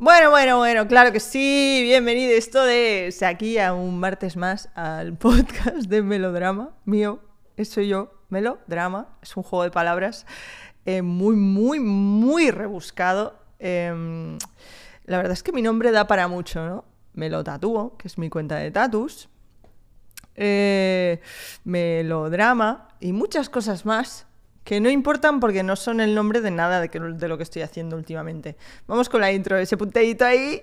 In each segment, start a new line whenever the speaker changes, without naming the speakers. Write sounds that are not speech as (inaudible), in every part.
Bueno, bueno, bueno, claro que sí. Bienvenidos todos aquí a un martes más al (laughs) podcast de Melodrama mío. Soy yo, Melodrama. Es un juego de palabras eh, muy, muy, muy rebuscado. Em, la verdad es que mi nombre da para mucho, ¿no? Me lo tatúo, que es mi cuenta de tatus. Eh, melodrama y muchas cosas más que no importan porque no son el nombre de nada de, de lo que estoy haciendo últimamente. Vamos con la intro, ese punteíto ahí.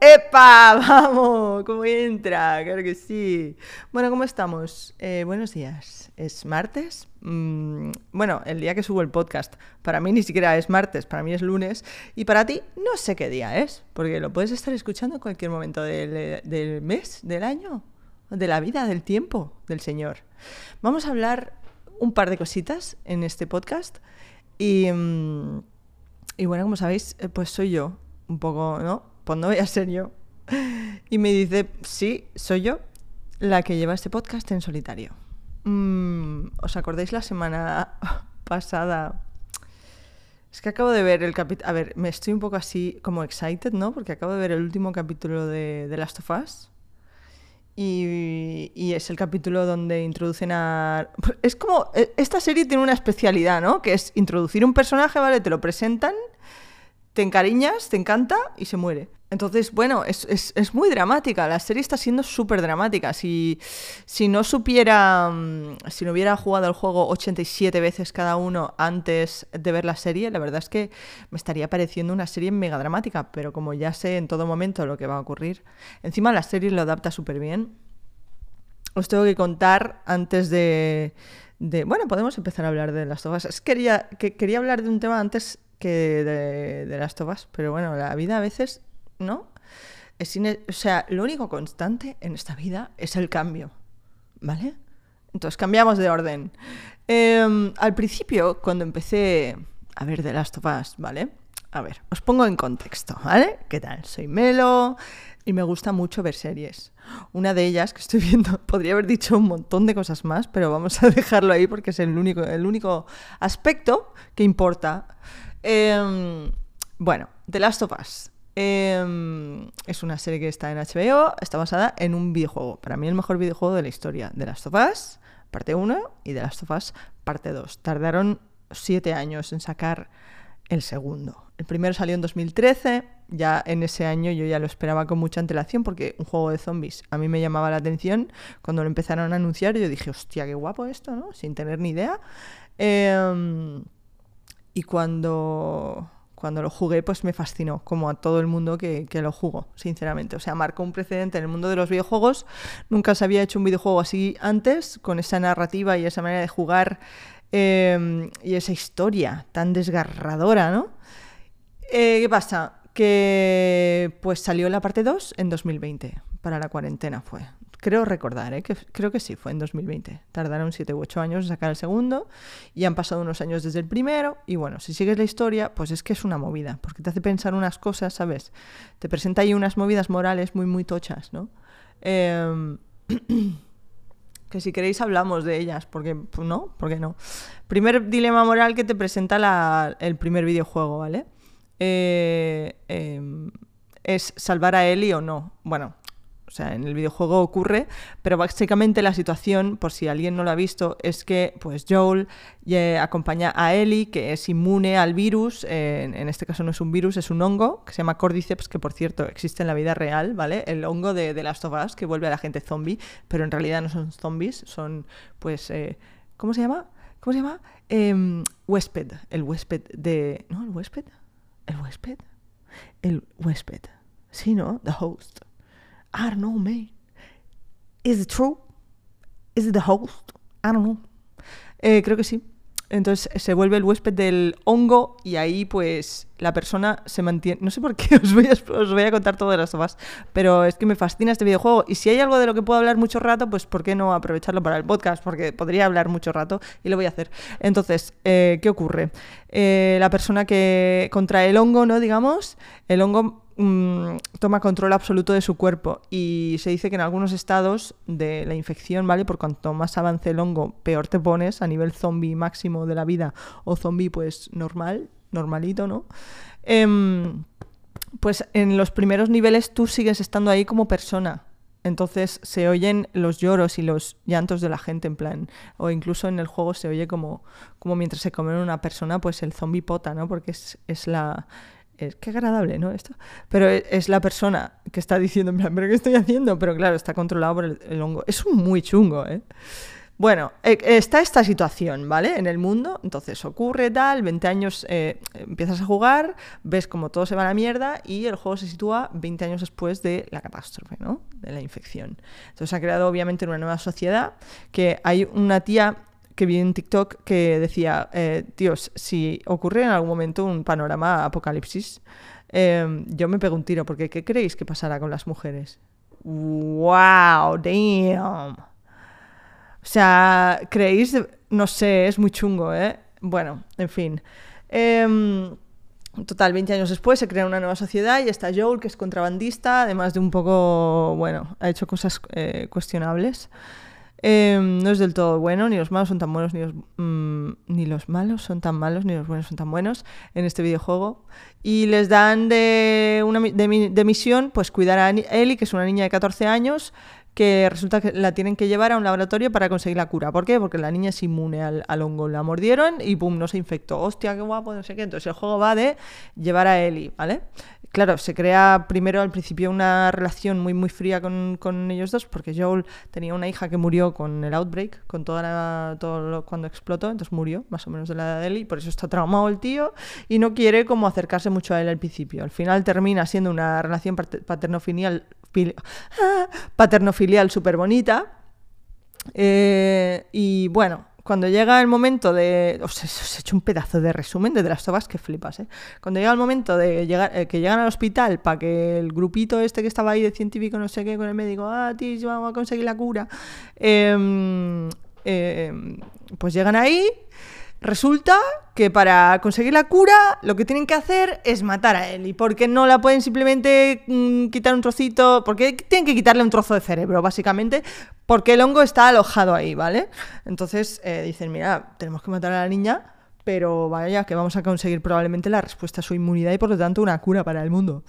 ¡Epa! (laughs) ¡Vamos! ¿Cómo entra? Claro que sí. Bueno, ¿cómo estamos? Eh, buenos días. ¿Es martes? Mm, bueno, el día que subo el podcast. Para mí ni siquiera es martes, para mí es lunes. Y para ti no sé qué día es, porque lo puedes estar escuchando en cualquier momento del, del mes, del año de la vida, del tiempo del Señor. Vamos a hablar un par de cositas en este podcast y, mm, y bueno, como sabéis, eh, pues soy yo, un poco, ¿no? Pues no voy a ser yo. (laughs) Y me dice, sí, soy yo la que lleva este podcast en solitario. Mm, ¿Os acordáis la semana (laughs) pasada? Es que acabo de ver el capítulo... A ver, me estoy un poco así como excited, ¿no? Porque acabo de ver el último capítulo de The Last of Us. Y, es el capítulo donde introducen a... Es como... E, esta serie tiene una especialidad, ¿no? Que es introducir un personaje, ¿vale? Te lo presentan, te encariñas, te encanta y se muere. Entonces, bueno, es, muy dramática. La serie está siendo súper dramática. Si, si no supiera, mm, si no hubiera jugado el juego 87 veces cada uno antes de ver la serie, la verdad es que me estaría pareciendo una serie mega dramática. Pero como ya sé en todo momento lo que va a ocurrir, encima la serie lo adapta súper bien. Os tengo que contar antes de, Bueno, podemos empezar a hablar de las tobas. Quería, que, quería hablar de un tema antes que de, de las tobas, pero bueno, la vida a veces ¿no? Es o sea, lo único constante en esta vida es el cambio, ¿vale? Entonces cambiamos de orden. Em, al principio, cuando empecé a ver The Last of Us, ¿vale? A ver, os pongo en contexto, ¿vale? ¿Qué tal? Soy Melo y me gusta mucho ver series. Una de ellas que estoy (laughs) viendo, podría haber dicho un montón de cosas más, pero vamos a dejarlo ahí porque es el único, el único aspecto que importa. Em, bueno, The Last of Us. Em, es una serie que está en HBO, está basada en un videojuego. Para mí el mejor videojuego de la historia. De Last of Us, parte 1, y de Last of Us, parte 2. Tardaron siete años en sacar el segundo. El primero salió en 2013, ya en ese año yo ya lo esperaba con mucha antelación porque un juego de zombies a mí me llamaba la atención. Cuando lo empezaron a anunciar yo dije, hostia, qué guapo esto, ¿no? Sin tener ni idea. Em, y cuando cuando lo jugué, pues me fascinó, como a todo el mundo que, lo jugó, sinceramente. O sea, marcó un precedente en el mundo de los videojuegos. Nunca se había hecho un videojuego así antes, con esa narrativa y esa manera de jugar em, y esa historia tan desgarradora, ¿no? Eh, ¿Qué pasa? Que pues salió la parte 2 en 2020, para la cuarentena fue creo recordar, ¿eh? que creo que sí, fue en 2020. Tardaron 7 u 8 años en sacar el segundo y han pasado unos años desde el primero. Y bueno, si sigues la historia, pues es que es una movida, porque te hace pensar unas cosas, ¿sabes? Te presenta ahí unas movidas morales muy, muy tochas, ¿no? Em, (clears throat) que si queréis hablamos de ellas, porque pues, no, porque no. Primer dilema moral que te presenta el primer videojuego, ¿vale? Eh, em, es salvar a Ellie o no. Bueno, o sea, en el videojuego ocurre, pero básicamente la situación, por si alguien no lo ha visto, es que pues Joel eh, acompaña a Ellie, que es inmune al virus, en este caso no es un virus, es un hongo, que se llama Cordyceps, que por cierto existe en la vida real, ¿vale? El hongo de, de Last of Us, que vuelve a la gente zombie, pero en realidad no son zombies, son pues... Eh, ¿Cómo se llama? ¿Cómo se llama? Eh, huésped, el huésped de... ¿No? ¿El huésped? ¿El huésped? El huésped. Sí, ¿no? The host. I don't know, man. Is it true? Is it the host? I don't know. Eh, creo que sí. Entonces se vuelve el huésped del hongo y ahí pues la persona se mantiene... No sé por qué (laughs) os voy a, contar todo de las sofás, pero es que me fascina este videojuego y si hay algo de lo que puedo hablar mucho rato, pues ¿por qué no aprovecharlo para el podcast? Porque podría hablar mucho rato y lo voy a hacer. Entonces, eh, ¿qué ocurre? Eh, la persona que contrae el hongo, ¿no? Digamos, el hongo Mm, toma control absoluto de su cuerpo y se dice que en algunos estados de la infección, ¿vale? Por cuanto más avance el hongo, peor te pones a nivel zombie máximo de la vida o zombie pues normal, normalito, ¿no? Em, pues en los primeros niveles tú sigues estando ahí como persona. Entonces se oyen los lloros y los llantos de la gente en plan, o incluso en el juego se oye como, como mientras se come una persona, pues el zombie pota, ¿no? Porque es, es la... Es, qué agradable, ¿no? Esto. Pero e, es, la persona que está diciendo, en plan, ¿pero qué estoy haciendo? Pero claro, está controlado por el, hongo. Es muy chungo, ¿eh? Bueno, e, está esta situación, ¿vale? En el mundo, entonces ocurre tal, 20 años eh, empiezas a jugar, ves como todo se va a la mierda y el juego se sitúa 20 años después de la catástrofe, ¿no? De la infección. Entonces ha creado obviamente una nueva sociedad que hay una tía que vi en TikTok que decía, eh, tíos, si ocurre en algún momento un panorama apocalipsis, eh, yo me pego un tiro, porque ¿qué creéis que pasará con las mujeres? ¡Wow! ¡Damn! O sea, ¿creéis? No sé, es muy chungo, ¿eh? Bueno, en fin. Em, total, 20 años después se crea una nueva sociedad y está Joel, que es contrabandista, además de un poco, bueno, ha hecho cosas eh, cuestionables. Em, no es del todo bueno, ni los malos son tan buenos, ni los, mm, ni los malos son tan malos, ni los buenos son tan buenos en este videojuego. Y les dan de, una, de, de misión pues cuidar a Ellie, que es una niña de 14 años, que resulta que la tienen que llevar a un laboratorio para conseguir la cura. ¿Por qué? Porque la niña es inmune al, hongo. La mordieron y pum, no se infectó. Hostia, qué guapo, no sé qué. Entonces el juego va de llevar a Ellie, ¿vale? Claro, se crea primero al principio una relación muy muy fría con, con ellos dos, porque Joel tenía una hija que murió con el outbreak, con toda la, todo lo, cuando explotó, entonces murió más o menos de la edad de Ellie, por eso está traumado el tío y no quiere como acercarse mucho a él al principio. Al final termina siendo una relación paterno-filial (laughs) paterno-filial súper bonita. Eh, y bueno, cuando llega el momento de. Os, he hecho un pedazo de resumen de, las tobas que flipas, ¿eh? Cuando llega el momento de llegar, eh, que llegan al hospital para que el grupito este que estaba ahí de científico, no sé qué, con el médico, ah, tío, vamos a conseguir la cura. Em, em, pues llegan ahí Resulta que para conseguir la cura lo que tienen que hacer es matar a Ellie, porque no la pueden simplemente mm, quitar un trocito, porque tienen que quitarle un trozo de cerebro, básicamente, porque el hongo está alojado ahí, ¿vale? Entonces eh, dicen, mira, tenemos que matar a la niña, pero vaya que vamos a conseguir probablemente la respuesta a su inmunidad y por lo tanto una cura para el mundo.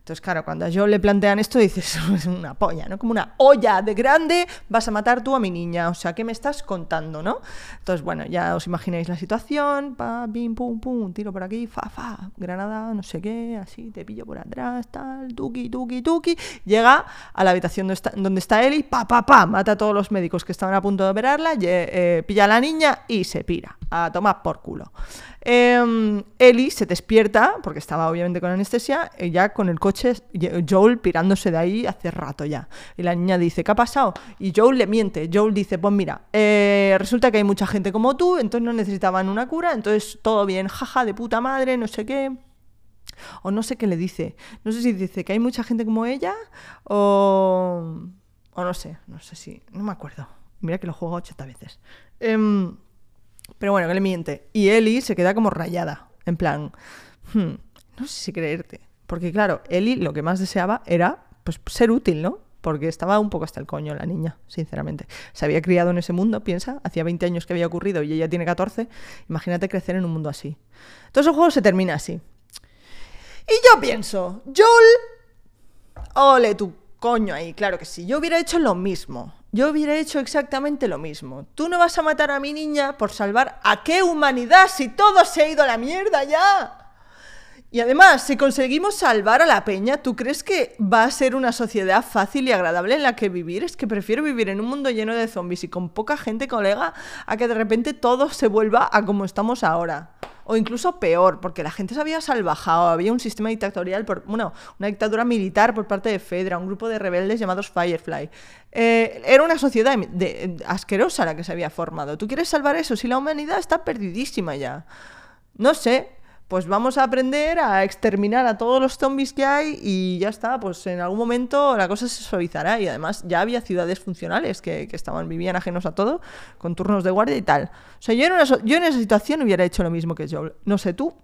Entonces, claro, cuando a le plantean esto, dices, (laughs) es una polla, ¿no? Como una olla de grande, vas a matar tú a mi niña. O sea, ¿qué me estás contando, no? Entonces, bueno, ya os imagináis la situación, pa, bim, pum, pum, tiro por aquí, fa, fa, granada, no sé qué, así, te pillo por atrás, tal, tuki, tuki, tuki. Llega a la habitación donde está, donde está Eli, pa, pa, pa, mata a todos los médicos que estaban a punto de operarla, eh, pilla a la niña y se pira, a tomar por culo. Eh, Ellie se despierta, porque estaba obviamente con anestesia, y ya con el coche, Joel pirándose de ahí hace rato ya. Y la niña dice, ¿qué ha pasado? Y Joel le miente. Joel dice, pues mira, eh, resulta que hay mucha gente como tú, entonces no necesitaban una cura, entonces todo bien, jaja, de puta madre, no sé qué. O no sé qué le dice. No sé si dice que hay mucha gente como ella o... O no sé, no sé si... No me acuerdo. Mira que lo juego 80 veces. Eh, pero bueno, que le miente. Y Ellie se queda como rayada. En plan, hmm, no sé si creerte. Porque claro, Ellie lo que más deseaba era pues, ser útil, ¿no? Porque estaba un poco hasta el coño la niña, sinceramente. Se había criado en ese mundo, piensa, hacía 20 años que había ocurrido y ella tiene 14. Imagínate crecer en un mundo así. Entonces el juego se termina así. Y yo pienso, Joel, ole tu coño ahí, claro que sí. Yo hubiera hecho lo mismo. Yo hubiera hecho exactamente lo mismo. Tú no vas a matar a mi niña por salvar a qué humanidad si todo se ha ido a la mierda ya. Y además, si conseguimos salvar a la peña, ¿tú crees que va a ser una sociedad fácil y agradable en la que vivir? Es que prefiero vivir en un mundo lleno de zombies y con poca gente colega a que de repente todo se vuelva a como estamos ahora o incluso peor, porque la gente se había salvajado, había un sistema dictatorial, por, bueno, una dictadura militar por parte de Fedra, un grupo de rebeldes llamados Firefly. Eh, era una sociedad asquerosa la que se había formado. ¿Tú quieres salvar eso si la humanidad está perdidísima ya? No sé, pues vamos a aprender a exterminar a todos los zombies que hay y ya está, pues en algún momento la cosa se suavizará y además ya había ciudades funcionales que, estaban, vivían ajenos a todo, con turnos de guardia y tal. O sea, yo en, yo en esa situación hubiera hecho lo mismo que Joel. No sé tú,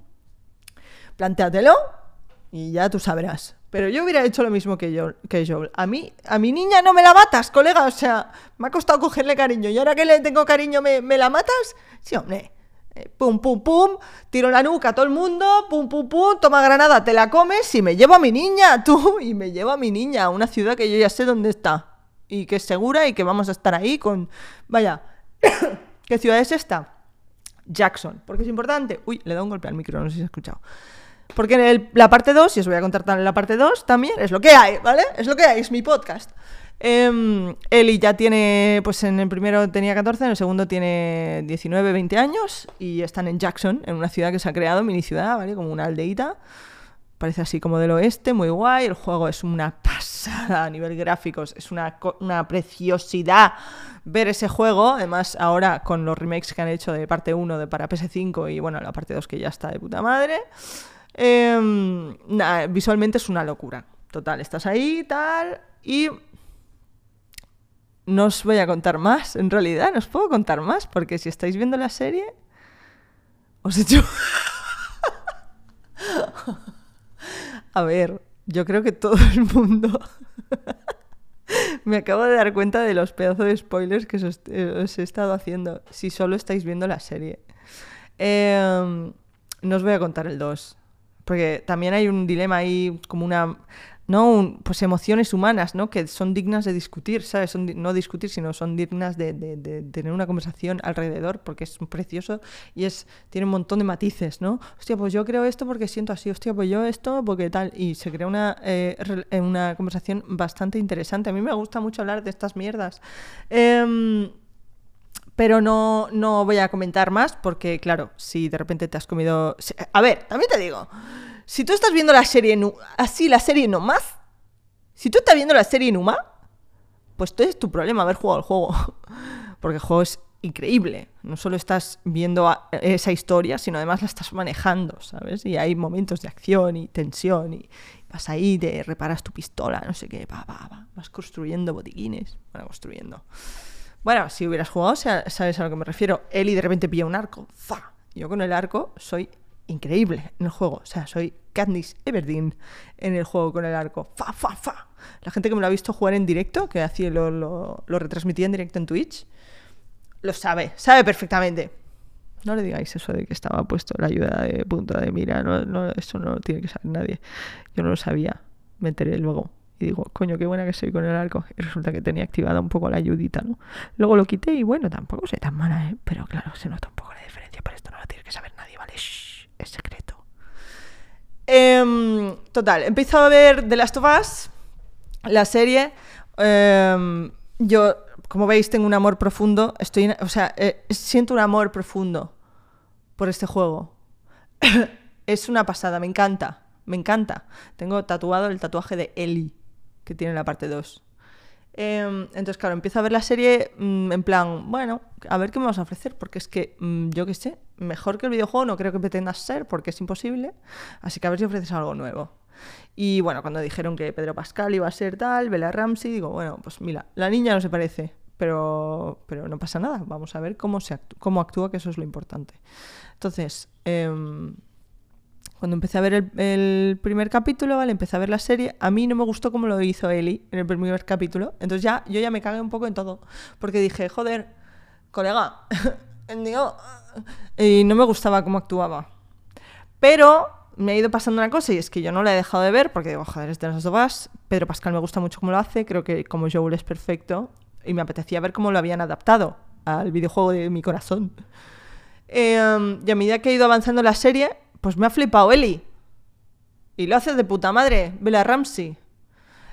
plantéatelo y ya tú sabrás. Pero yo hubiera hecho lo mismo que, yo, que Joel. A mí, a mi niña no me la matas, colega. O sea, me ha costado cogerle cariño. Y ahora que le tengo cariño, ¿me, me la matas? Sí, hombre. Pum, pum, pum, tiro la nuca a todo el mundo, pum, pum, pum, toma granada, te la comes y me llevo a mi niña, (laughs) tú, y me llevo a mi niña a una ciudad que yo ya sé dónde está y que es segura y que vamos a estar ahí con... Vaya, (coughs) ¿qué ciudad es esta? Jackson, porque es importante. Uy, le da un golpe al micro, no sé si se ha escuchado. Porque en la parte 2, y os voy a contar en la parte 2 también, es lo que hay, ¿vale? Es lo que hay, es mi podcast. Eh, Eli ya tiene, pues en el primero tenía 14, en el segundo tiene 19, 20 años y están en Jackson, en una ciudad que se ha creado, mini ciudad, ¿vale? Como una aldeíta. Parece así como del oeste, muy guay. El juego es una pasada a nivel gráficos, es una, preciosidad ver ese juego. Además, ahora con los remakes que han hecho de parte 1 de para PS5 y bueno, la parte 2 que ya está de puta madre. Eh, visualmente es una locura. Total, estás ahí, tal. Y no os voy a contar más, en realidad, no os puedo contar más, porque si estáis viendo la serie, os he hecho... (laughs) a ver, yo creo que todo el mundo... (laughs) Me acabo de dar cuenta de los pedazos de spoilers que os, he estado haciendo, si solo estáis viendo la serie. Em, no os voy a contar el 2, porque también hay un dilema ahí, como una ¿no? pues emociones humanas, ¿no? Que son dignas de discutir, ¿sabes? No discutir, sino son dignas de, tener una conversación alrededor, porque es precioso y es tiene un montón de matices, ¿no? Hostia, pues yo creo esto porque siento así, hostia, pues yo esto porque tal. Y se crea una, eh, una conversación bastante interesante. A mí me gusta mucho hablar de estas mierdas. Em, pero no, no voy a comentar más porque, claro, si de repente te has comido... A ver, también te digo, si tú estás viendo la serie así, la serie nomás, si tú estás viendo la serie Numa, pues todo es tu problema haber jugado el juego. (laughs) Porque el juego es increíble. No solo estás viendo esa historia, sino además la estás manejando, ¿sabes? Y hay momentos de acción y tensión y vas ahí, te reparas tu pistola, no sé qué, va, va, va. Vas construyendo botiquines. Bueno, construyendo. Bueno, si hubieras jugado, sabes a lo que me refiero. Eli de repente pilla un arco. ¡Fa! Yo con el arco soy increíble en el juego. O sea, soy Katniss Everdeen en el juego con el arco. Fa, fa, fa. La gente que me lo ha visto jugar en directo, que hacía lo, lo, retransmitía en directo en Twitch, lo sabe, sabe perfectamente. No le digáis eso de que estaba puesto la ayuda de punta de mira, no, no, eso no lo tiene que saber nadie. Yo no lo sabía, me enteré luego. Y digo, coño, qué buena que soy con el arco. Y resulta que tenía activada un poco la ayudita, ¿no? Luego lo quité y bueno, tampoco soy tan mala, ¿eh? Pero claro, se nota un poco la diferencia, pero esto no lo tiene que saber nadie, ¿vale? Shh es secreto. Em, total, empiezo a ver The Last of Us, la serie. Em, yo, como veis, tengo un amor profundo. Estoy, o sea, eh, siento un amor profundo por este juego. (coughs) es una pasada, me encanta, me encanta. Tengo tatuado el tatuaje de Ellie, que tiene la parte 2. Em, entonces, claro, empiezo a ver la serie mm, en plan, bueno, a ver qué me vas a ofrecer, porque es que, mm, yo qué sé, mejor que el videojuego no creo que pretendas ser, porque es imposible, así que a ver si ofreces algo nuevo. Y bueno, cuando dijeron que Pedro Pascal iba a ser tal, Bella Ramsey, digo, bueno, pues mira, la niña no se parece, pero, pero no pasa nada, vamos a ver cómo, se cómo actúa, que eso es lo importante. Entonces, eh, cuando empecé a ver el, primer capítulo, ¿vale? Empecé a ver la serie. A mí no me gustó como lo hizo Eli en el primer capítulo. Entonces ya, yo ya me cagué un poco en todo. Porque dije, joder, colega, (laughs) y no me gustaba cómo actuaba. Pero me ha ido pasando una cosa y es que yo no la he dejado de ver porque digo, joder, es de las dos. Pedro Pascal me gusta mucho cómo lo hace. Creo que como Joel es perfecto. Y me apetecía ver cómo lo habían adaptado al videojuego de mi corazón. Em, y a medida que he ido avanzando la serie, pues me ha flipado Eli. Y lo hace de puta madre, Bella Ramsey.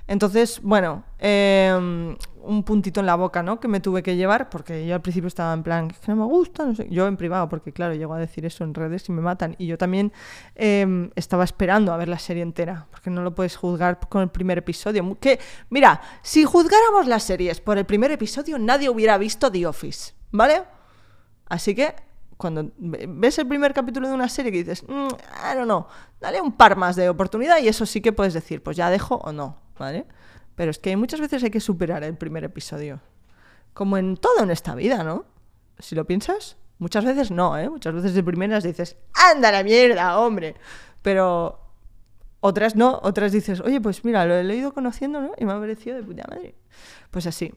Entonces, bueno, em, un puntito en la boca, ¿no? Que me tuve que llevar, porque yo al principio estaba en plan, que no me gusta, no sé. Yo en privado, porque claro, llego a decir eso en redes y me matan. Y yo también em, estaba esperando a ver la serie entera, porque no lo puedes juzgar con el primer episodio. Que, mira, si juzgáramos las series por el primer episodio, nadie hubiera visto The Office, ¿vale? Así que cuando ves el primer capítulo de una serie que dices, mm, I don't know, dale un par más de oportunidad y eso sí que puedes decir, pues ya dejo o no, ¿vale? Pero es que muchas veces hay que superar el primer episodio. Como en todo en esta vida, ¿no? Si lo piensas, muchas veces no, ¿eh? Muchas veces de primeras dices, anda la mierda, hombre. Pero otras no, otras dices, oye, pues mira, lo he ido conociendo, ¿no? Y me ha parecido de puta madre. Pues así.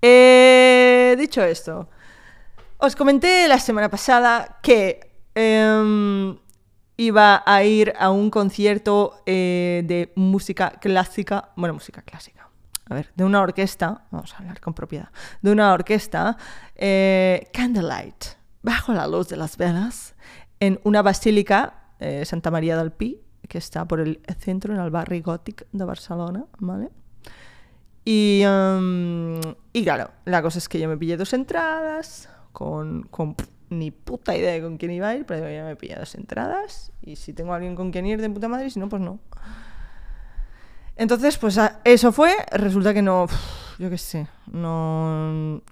Eh, dicho esto, Os comenté la semana pasada que em, iba a ir a un concierto eh, de música clásica, bueno, música clásica, a ver, de una orquesta, vamos a hablar con propiedad, de una orquesta, eh, Candlelight, bajo la luz de las velas, en una basílica, eh, Santa María del Pi, que está por el centro, en el barrio gótico de Barcelona, ¿vale? Y, em, y claro, la cosa es que yo me pillé dos entradas, con, ni puta idea de con quién iba a ir, pero ya me pillé dos entradas, y si tengo a alguien con quien ir de puta madre, si no, pues no. Entonces, pues eso fue, resulta que no, yo qué sé, no...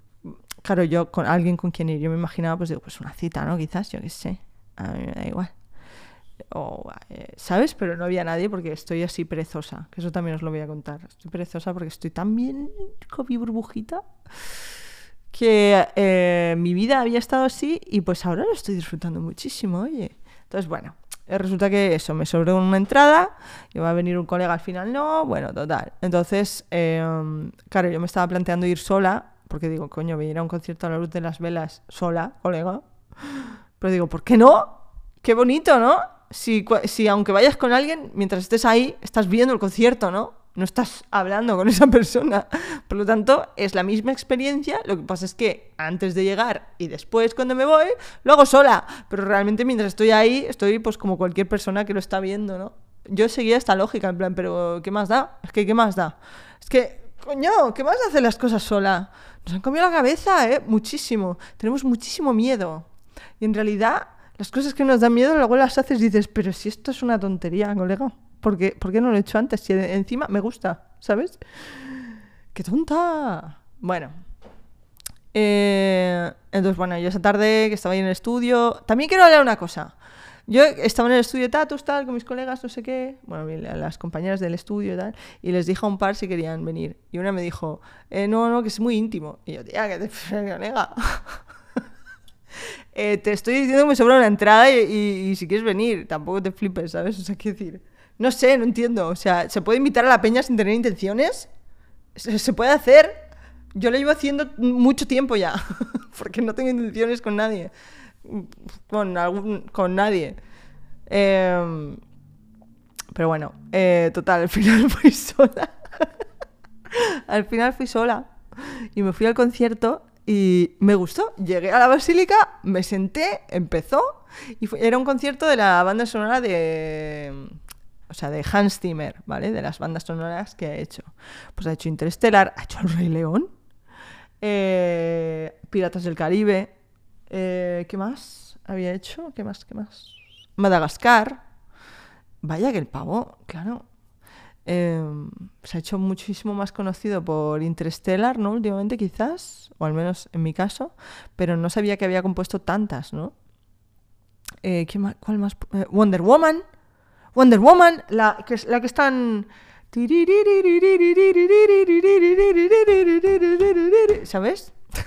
Claro, yo con alguien con quien ir, yo me imaginaba, pues digo, pues una cita, ¿no? Quizás, yo qué sé, a mí me da igual. O, eh, ¿Sabes? Pero no había nadie porque estoy así perezosa, que eso también os lo voy a contar. Estoy perezosa porque estoy tan bien con mi burbujita que eh, mi vida había estado así y pues ahora lo estoy disfrutando muchísimo, oye. Entonces, bueno, eh, resulta que eso, me sobró una entrada, iba a venir un colega al final, no, bueno, total. Entonces, em, claro, yo me estaba planteando ir sola, porque digo, coño, voy a ir a un concierto a la luz de las velas sola, colega. Pero digo, ¿por qué no? Qué bonito, ¿no? Si, si aunque vayas con alguien, mientras estés ahí, estás viendo el concierto, ¿no? No estás hablando con esa (laughs) persona. Por lo tanto, es la misma experiencia. Lo que pasa es que antes de llegar y después cuando me voy, lo hago sola. Pero realmente mientras estoy ahí, estoy pues como cualquier persona que lo está viendo, ¿no? Yo seguía esta lógica, en plan, pero ¿qué más da? Es que, ¿qué más da? Es que, coño, ¿qué más hacer las cosas sola? Nos han comido la cabeza, ¿eh? Muchísimo. Tenemos muchísimo miedo. Y en realidad, las cosas que nos dan miedo, luego las haces y dices, pero si esto es una tontería, colega. ¿Por qué, no lo he hecho antes? Si encima me gusta, ¿sabes? ¡Qué tonta! Bueno. Eh, entonces, bueno, yo esa tarde que estaba ahí en el estudio... También quiero hablar una cosa. Yo estaba en el estudio de Tatus, tal, con mis colegas, no sé qué, bueno, las compañeras del estudio y tal, y les dije a un par si querían venir. Y una me dijo, eh, no, no, que es muy íntimo. Y yo, tía, que te (laughs) colega. (laughs) eh, te estoy diciendo que me sobra una entrada y, y, si quieres venir, tampoco te flipes, ¿sabes? O sea, qué decir. No sé, no entiendo. O sea, ¿se puede invitar a la peña sin tener intenciones? ¿Se, puede hacer? Yo lo llevo haciendo mucho tiempo ya, (laughs) porque no tengo intenciones con nadie. Con, algún, con nadie. Em, pero bueno, eh, total, al final (laughs) fui sola. al final fui sola. Y me fui al concierto y me gustó. Llegué a la basílica, me senté, empezó. Y era un concierto de la banda sonora de o sea, de Hans Zimmer, ¿vale? De las bandas sonoras que ha hecho. Pues ha hecho Interstellar, ha hecho El Rey León, eh, Piratas del Caribe, eh, ¿qué más había hecho? ¿Qué más? ¿Qué más? Madagascar. Vaya que el pavo, claro. Eh, se ha hecho muchísimo más conocido por Interstellar, ¿no? Últimamente quizás, o al menos en mi caso, pero no sabía que había compuesto tantas, ¿no? ¿qué más? ¿Cuál más? Wonder Woman. Wonder Woman, la que, la que están... ¿Sabes? (laughs)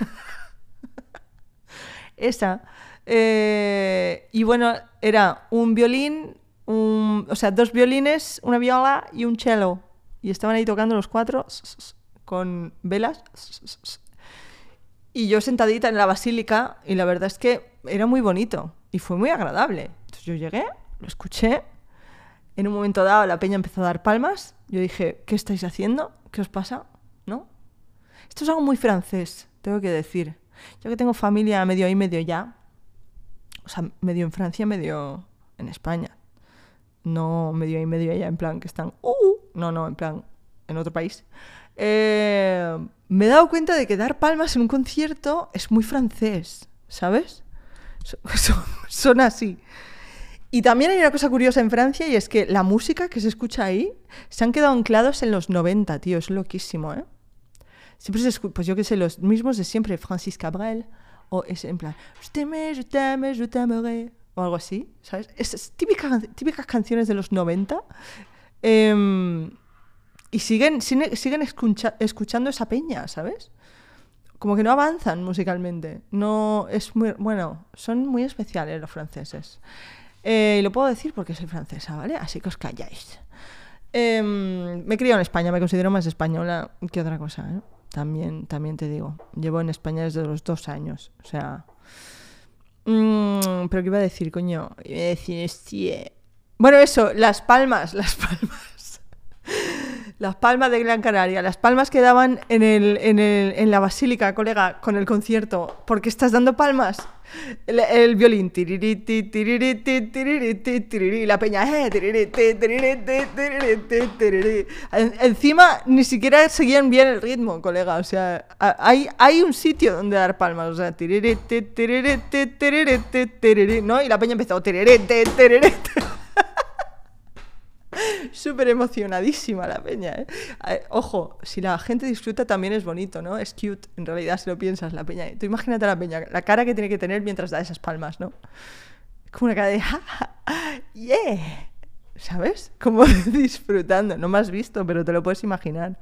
Esa. Eh, y bueno, era un violín, un, o sea, dos violines, una viola y un cello. Y estaban ahí tocando los cuatro con velas. Y yo sentadita en la basílica y la verdad es que era muy bonito y fue muy agradable. Entonces yo llegué, lo escuché en un momento dado la peña empezó a dar palmas. Yo dije, ¿qué estáis haciendo? ¿Qué os pasa? ¿No? Esto es algo muy francés, tengo que decir. Yo que tengo familia medio ahí, medio ya. O sea, medio en Francia, medio en España. No medio ahí, medio allá, en plan que están... Uh, no, no, en plan en otro país. Eh, me he dado cuenta de que dar palmas en un concierto es muy francés, ¿sabes? (laughs) son así. Y también hay una cosa curiosa en Francia y es que la música que se escucha ahí se han quedado anclados en los 90, tío, es loquísimo, ¿eh? Siempre se escucha, pues yo qué sé, los mismos de siempre, Francis Cabrel, o es en plan, je t'aime, je t'aime, je t'aimerai, o algo así, ¿sabes? Es, típicas, típicas canciones de los 90. Em, y siguen, siguen escuchando esa peña, ¿sabes? Como que no avanzan musicalmente. No es muy. Bueno, son muy especiales los franceses. Eh, lo puedo decir porque soy francesa, ¿vale? Así que os calláis. Em, me he criado en España, me considero más española que otra cosa, ¿eh? También, también te digo. Llevo en España desde los dos años. O sea, Mm, pero ¿qué iba a decir, coño? Iba a decir. Bueno, eso, las palmas, las palmas. Las palmas de Gran Canaria, las palmas que daban en, el, en, el- en la basílica, colega, con el concierto. ¿Por qué estás dando palmas? El, el violín. tiririti, tiririti, tiririti, tiriri, la peña. eh, tiririti, tiririti, tiririti, tiriri. En- Encima ni siquiera seguían bien el ritmo, colega. O sea, hay, hay un sitio donde dar palmas. O sea, tiririti, tiririti, tiririti, tiriri, ¿no? Y la peña empezó. tiririti, tiririti. (laughs) Súper emocionadísima la peña, ¿eh? Ojo, si la gente disfruta también es bonito, ¿no? Es cute, en realidad, si lo piensas, la peña. Tú imagínate la peña, la cara que tiene que tener mientras da esas palmas, ¿no? Como una cara de, "Ja, ja, ¡yeah! ¿Sabes? Como (laughs) disfrutando. No me has visto, pero te lo puedes imaginar.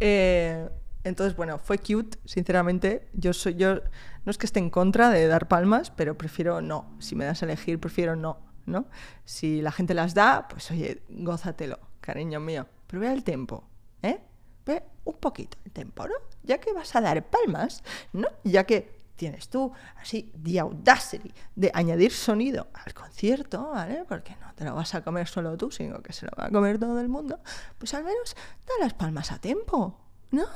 Eh, entonces, bueno, fue cute, sinceramente. Yo soy, yo no es que esté en contra de dar palmas, pero prefiero no. Si me das a elegir, prefiero no, ¿no? Si la gente las da, pues oye, gózatelo, cariño mío. Pero ve el tempo, ¿eh? Ve un poquito el tempo, ¿no? Ya que vas a dar palmas, ¿no? Ya que tienes tú así the audacity de añadir sonido al concierto, ¿vale? Porque no te lo vas a comer solo tú, sino que se lo va a comer todo el mundo. Pues al menos da las palmas a tiempo, ¿no?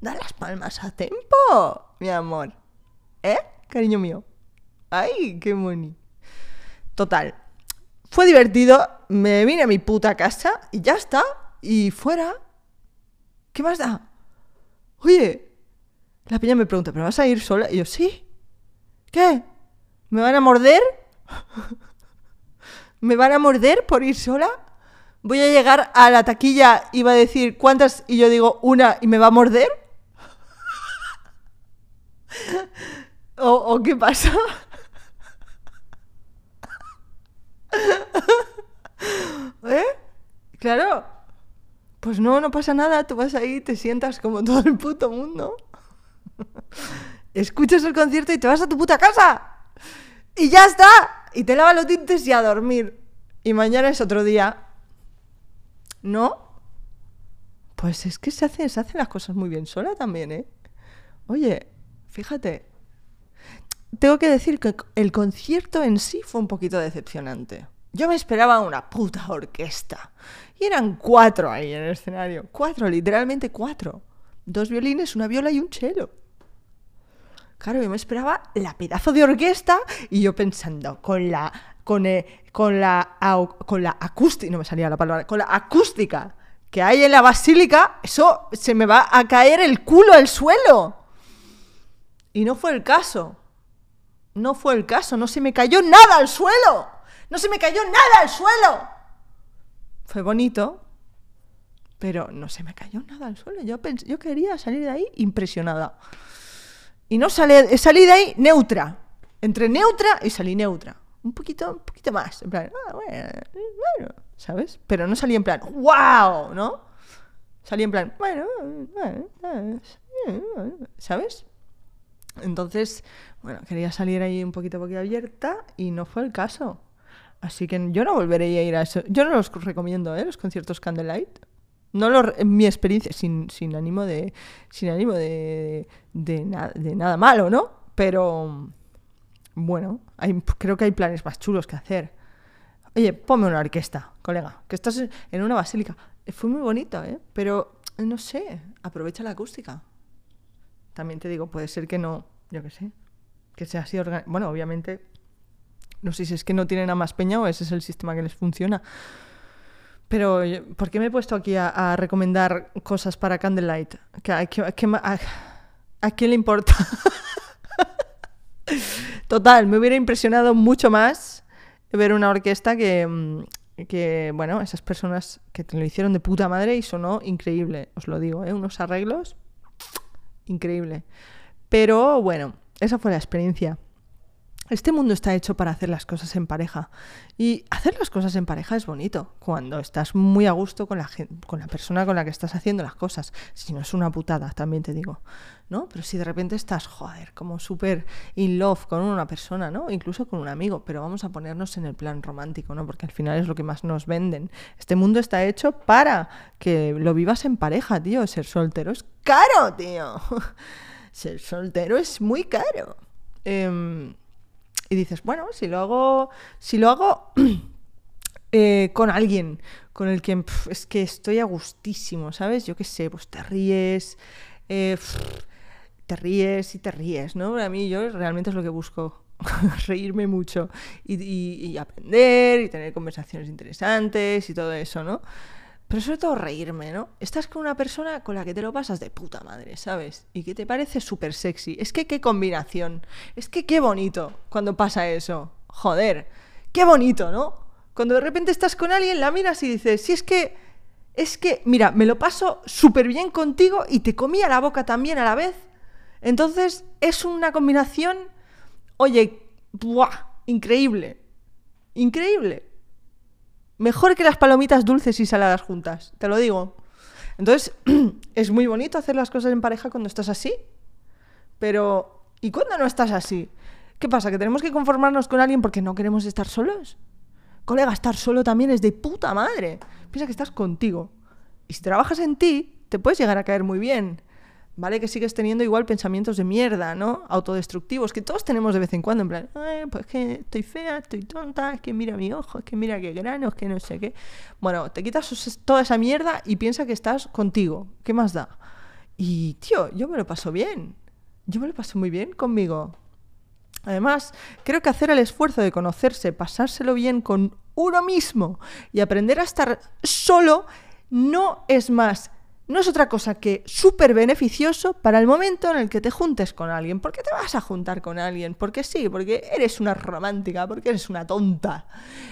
Da las palmas a tiempo, mi amor. ¿Eh? Cariño mío. Ay, qué moni. Total. Fue divertido, me vine a mi puta casa y ya está. Y fuera. ¿Qué más da? Oye, la peña me pregunta, ¿pero vas a ir sola? Y yo, sí. ¿Qué? ¿Me van a morder? (laughs) ¿Me van a morder por ir sola? ¿Voy a llegar a la taquilla y va a decir cuántas y yo digo una y me va a morder? (laughs) ¿O, o qué pasa? (laughs) ¿Eh? Claro. Pues no, no pasa nada. Tú vas ahí, te sientas como (laughs) todo el puto mundo. Escuchas el concierto y te vas a tu puta casa. Y ya está. Y te lavas los dientes y a dormir. Y mañana es otro día. ¿No? Pues es que se, se hacen las cosas muy bien sola también, ¿eh? Oye, fíjate. Tengo que decir que el concierto en sí fue un poquito decepcionante. Yo me esperaba una puta orquesta. Y eran cuatro ahí en el escenario. Cuatro, literalmente cuatro. Dos violines, una viola y un cello. Claro, yo me esperaba la pedazo de orquesta y yo pensando, con la. con, eh, con la. con la acústica. No me salía la palabra. Con la acústica que hay en la basílica, eso se me va a caer el culo al suelo. Y no fue el caso. No fue el caso, no se me cayó nada al suelo. No se me cayó nada al suelo. Fue bonito, pero no se me cayó nada al suelo. Yo, quería salir de ahí impresionada. Y no salí, salí de ahí neutra. Entre neutra y salí neutra. Un poquito, un poquito más. En plan, ah, bueno, bueno, ¿sabes? Pero no salí en plan, wow, ¿no? Salí en plan, bueno, bueno, ¿sabes? Entonces, bueno, quería salir ahí un poquito boquiabierta y no fue el caso. Así que yo no volveré a ir a eso. Yo no los recomiendo, ¿eh? Los conciertos Candlelight. No lo, en mi experiencia, sin, sin ánimo de. Sin ánimo de. de, de nada malo, ¿no? Pero. Bueno, hay, creo que hay planes más chulos que hacer. Oye, ponme una orquesta, colega, que estás en- en una basílica. Eh, Fue muy bonito, ¿eh? Pero, eh, no sé, aprovecha la acústica. También te digo, puede ser que no, yo qué sé, que sea así Bueno, obviamente, no sé si es que no tienen a más peña o ese es el sistema que les funciona. Pero, ¿por qué me he puesto aquí a, recomendar cosas para Candlelight? ¿Que, ¿A quién le importa? (laughs) Total, me hubiera impresionado mucho más ver una orquesta que, mm, que, bueno, esas personas que te lo hicieron de puta madre y sonó increíble, os lo digo, ¿eh? unos arreglos increíble. Pero bueno, esa fue la experiencia. Este mundo está hecho para hacer las cosas en pareja. Y hacer las cosas en pareja es bonito, cuando estás muy a gusto con la, con la persona con la que estás haciendo las cosas. Si no es una putada, también te digo. ¿no? Pero si de repente estás, joder, como súper in love con una persona, ¿no? Incluso con un amigo, pero vamos a ponernos en el plan romántico, ¿no? Porque al final es lo que más nos venden. Este mundo está hecho para que lo vivas en pareja, tío. Ser soltero es caro, tío. (laughs) ser soltero es muy caro. Em, y dices, bueno, si lo hago, si lo hago (clears throat) eh, con alguien con el que es que estoy a gustísimo, ¿sabes? Yo qué sé, pues te ríes, eh, te ríes y te ríes, ¿no? A mí yo realmente es lo que busco, (laughs) reírme mucho y, aprender y tener conversaciones interesantes y todo eso, ¿no? Pero sobre todo reírme, ¿no? Estás con una persona con la que te lo pasas de puta madre, ¿sabes? Y que te parece súper sexy. Es que qué combinación. Es que qué bonito cuando pasa eso. Joder, qué bonito, ¿no? Cuando de repente estás con alguien, la miras y dices, si es que, es que, mira, me lo paso súper bien contigo y te comía la boca también a la vez. Entonces es una combinación, oye, ¡buah! Increíble. Increíble. Mejor que las palomitas dulces y saladas juntas, te lo digo. Entonces, (clears throat) es muy bonito hacer las cosas en pareja cuando estás así. Pero, ¿y cuando no estás así? ¿Qué pasa? ¿Que tenemos que conformarnos con alguien porque no queremos estar solos? Colega, estar solo también es de puta madre. Piensa que estás contigo. Y si trabajas en ti, te puedes llegar a caer muy bien. ¿Vale? Que sigues teniendo igual pensamientos de mierda, ¿no? Autodestructivos, que todos tenemos de vez en cuando, en plan, pues que estoy fea, estoy tonta, es que mira mi ojo, es que mira qué granos, que no sé qué. Bueno, te quitas toda esa mierda y piensa que estás contigo. ¿Qué más da? Y, tío, yo me lo paso bien. Yo me lo paso muy bien conmigo. Además, creo que hacer el esfuerzo de conocerse, pasárselo bien con uno mismo y aprender a estar solo no es más no es otra cosa que súper beneficioso para el momento en el que te juntes con alguien. ¿Por qué te vas a juntar con alguien? Porque sí, porque eres una romántica, porque eres una tonta.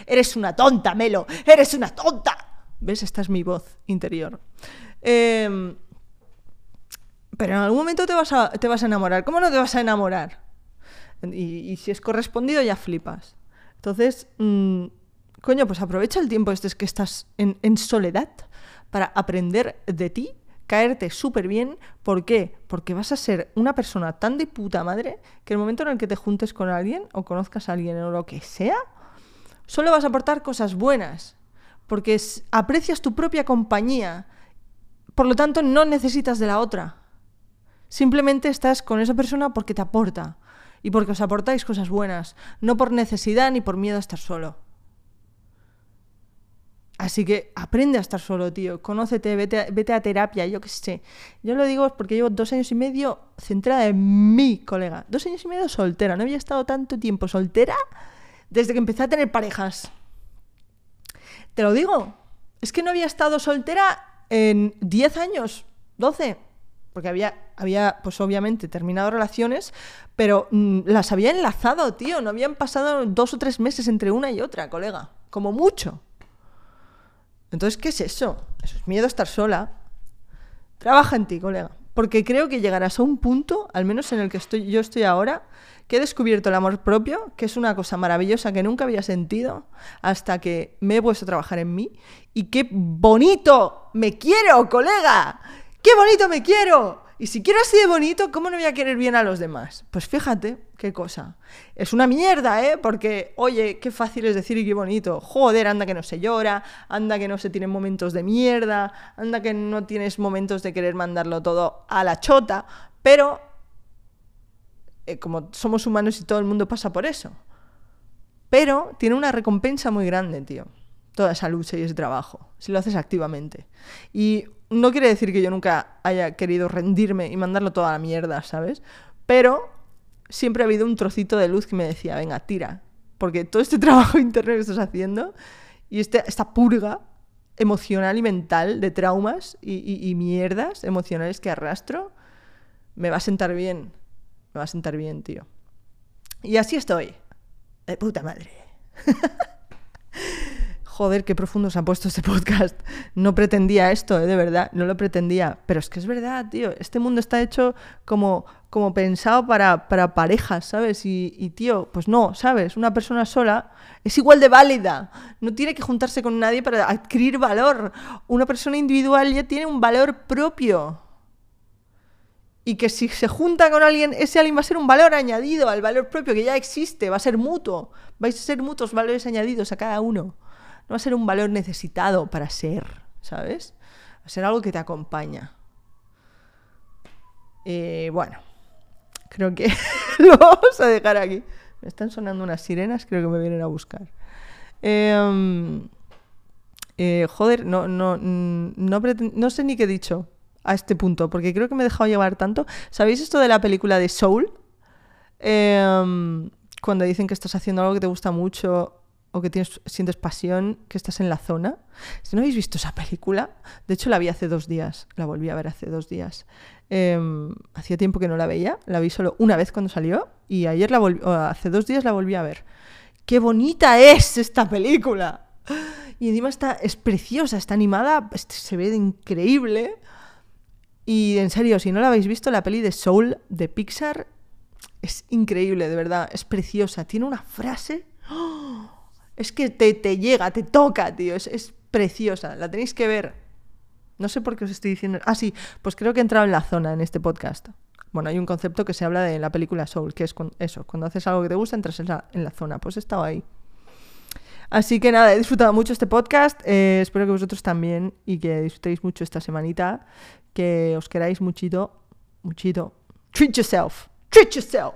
Eres una tonta, Melo, eres una tonta. ¿Ves? Esta es mi voz interior. Em, pero en algún momento te vas, a, te vas a enamorar. ¿Cómo no te vas a enamorar? Y, si es correspondido, ya flipas. Entonces, mm, coño, pues aprovecha el tiempo este que estás en, en soledad para aprender de ti, caerte súper bien. ¿Por qué? Porque vas a ser una persona tan de puta madre que el momento en el que te juntes con alguien o conozcas a alguien o lo que sea, solo vas a aportar cosas buenas. Porque aprecias tu propia compañía. Por lo tanto, no necesitas de la otra. Simplemente estás con esa persona porque te aporta y porque os aportáis cosas buenas, no por necesidad ni por miedo a estar solo. Así que aprende a estar solo, tío. Conócete, vete a, vete a terapia, yo qué sé. Yo lo digo porque llevo dos años y medio centrada en mi colega. Dos años y medio soltera. No había estado tanto tiempo soltera desde que empecé a tener parejas. Te lo digo. Es que no había estado soltera en 10 años, 12. Porque había, había, pues obviamente, terminado relaciones, pero mm, las había enlazado, tío. No habían pasado dos o tres meses entre una y otra, colega. Como mucho. Entonces, ¿qué es eso? Eso es miedo a estar sola. Trabaja en ti, colega. Porque creo que llegarás a un punto, al menos en el que estoy, yo estoy ahora, que he descubierto el amor propio, que es una cosa maravillosa que nunca había sentido hasta que me he puesto a trabajar en mí. Y qué bonito me quiero, colega. ¡Qué bonito me quiero! Y si quiero así de bonito, ¿cómo no voy a querer bien a los demás? Pues fíjate, qué cosa. Es una mierda, ¿eh? Porque, oye, qué fácil es decir y qué bonito. Joder, anda que no se llora, anda que no se tienen momentos de mierda, anda que no tienes momentos de querer mandarlo todo a la chota, pero eh, como somos humanos y todo el mundo pasa por eso. Pero tiene una recompensa muy grande, tío. Toda esa lucha y ese trabajo, si lo haces activamente. Y no quiere decir que yo nunca haya querido rendirme y mandarlo toda la mierda, ¿sabes? Pero siempre ha habido un trocito de luz que me decía, venga, tira. Porque todo este (laughs) trabajo interno que estás haciendo y este, esta purga emocional y mental de traumas y, y mierdas emocionales que arrastro, me va a sentar bien. Me va a sentar bien, tío. Y así estoy. De puta madre. (laughs) joder, qué profundo se ha puesto este (laughs) podcast. No pretendía esto, ¿eh? de verdad, no lo pretendía. Pero es que es verdad, tío. Este mundo está hecho como, como pensado para, para parejas, ¿sabes? Y, y, tío, pues no, ¿sabes? Una persona sola es igual de válida. No tiene que juntarse con nadie para adquirir valor. Una persona individual ya tiene un valor propio. Y que si se junta con alguien, ese alguien va a ser un valor añadido al valor propio que ya existe, va a ser mutuo. Vais a ser mutuos valores añadidos a cada uno. No va a ser un valor necesitado para ser, ¿sabes? Va a ser algo que te acompaña. Eh, bueno, creo que (laughs) lo vamos a dejar aquí. Me están sonando unas sirenas, creo que me vienen a buscar. Em, eh, joder, no, no, no, sé ni qué he dicho a este punto, porque creo que me he dejado llevar tanto. ¿Sabéis esto de la película de Soul? Em, cuando dicen que estás haciendo algo que te gusta mucho o que tienes, sientes pasión, que estás en la zona. Si no habéis visto esa película, de hecho la vi hace dos días, la volví a ver hace dos días. Em, hacía tiempo que no la veía, la vi solo una vez cuando salió y ayer la volví, hace dos días la volví a ver. ¡Qué bonita es esta película! Y encima está, es preciosa, está animada, se ve increíble. Y en serio, si no la habéis visto, la peli de Soul de Pixar es increíble, de verdad, es preciosa. Tiene una frase... ¡oh! Es que te, te, llega, te toca, tío, es, es preciosa, la tenéis que ver. No sé por qué os estoy diciendo. Ah, sí, pues creo que he entrado en la zona en este podcast. Bueno, hay un concepto que se habla de la película Soul, que es eso, cuando haces algo que te gusta, entras en la, zona. Pues he estado ahí. Así que nada, he disfrutado mucho este podcast. Eh, espero que vosotros también y que disfrutéis mucho esta semanita. Que os queráis muchito, muchito. Treat yourself. Treat yourself.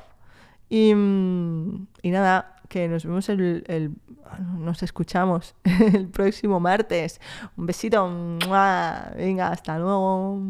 Y, mm, y nada, que nos vemos el, el, nos escuchamos (laughs) el próximo martes. Un besito. Venga, hasta luego.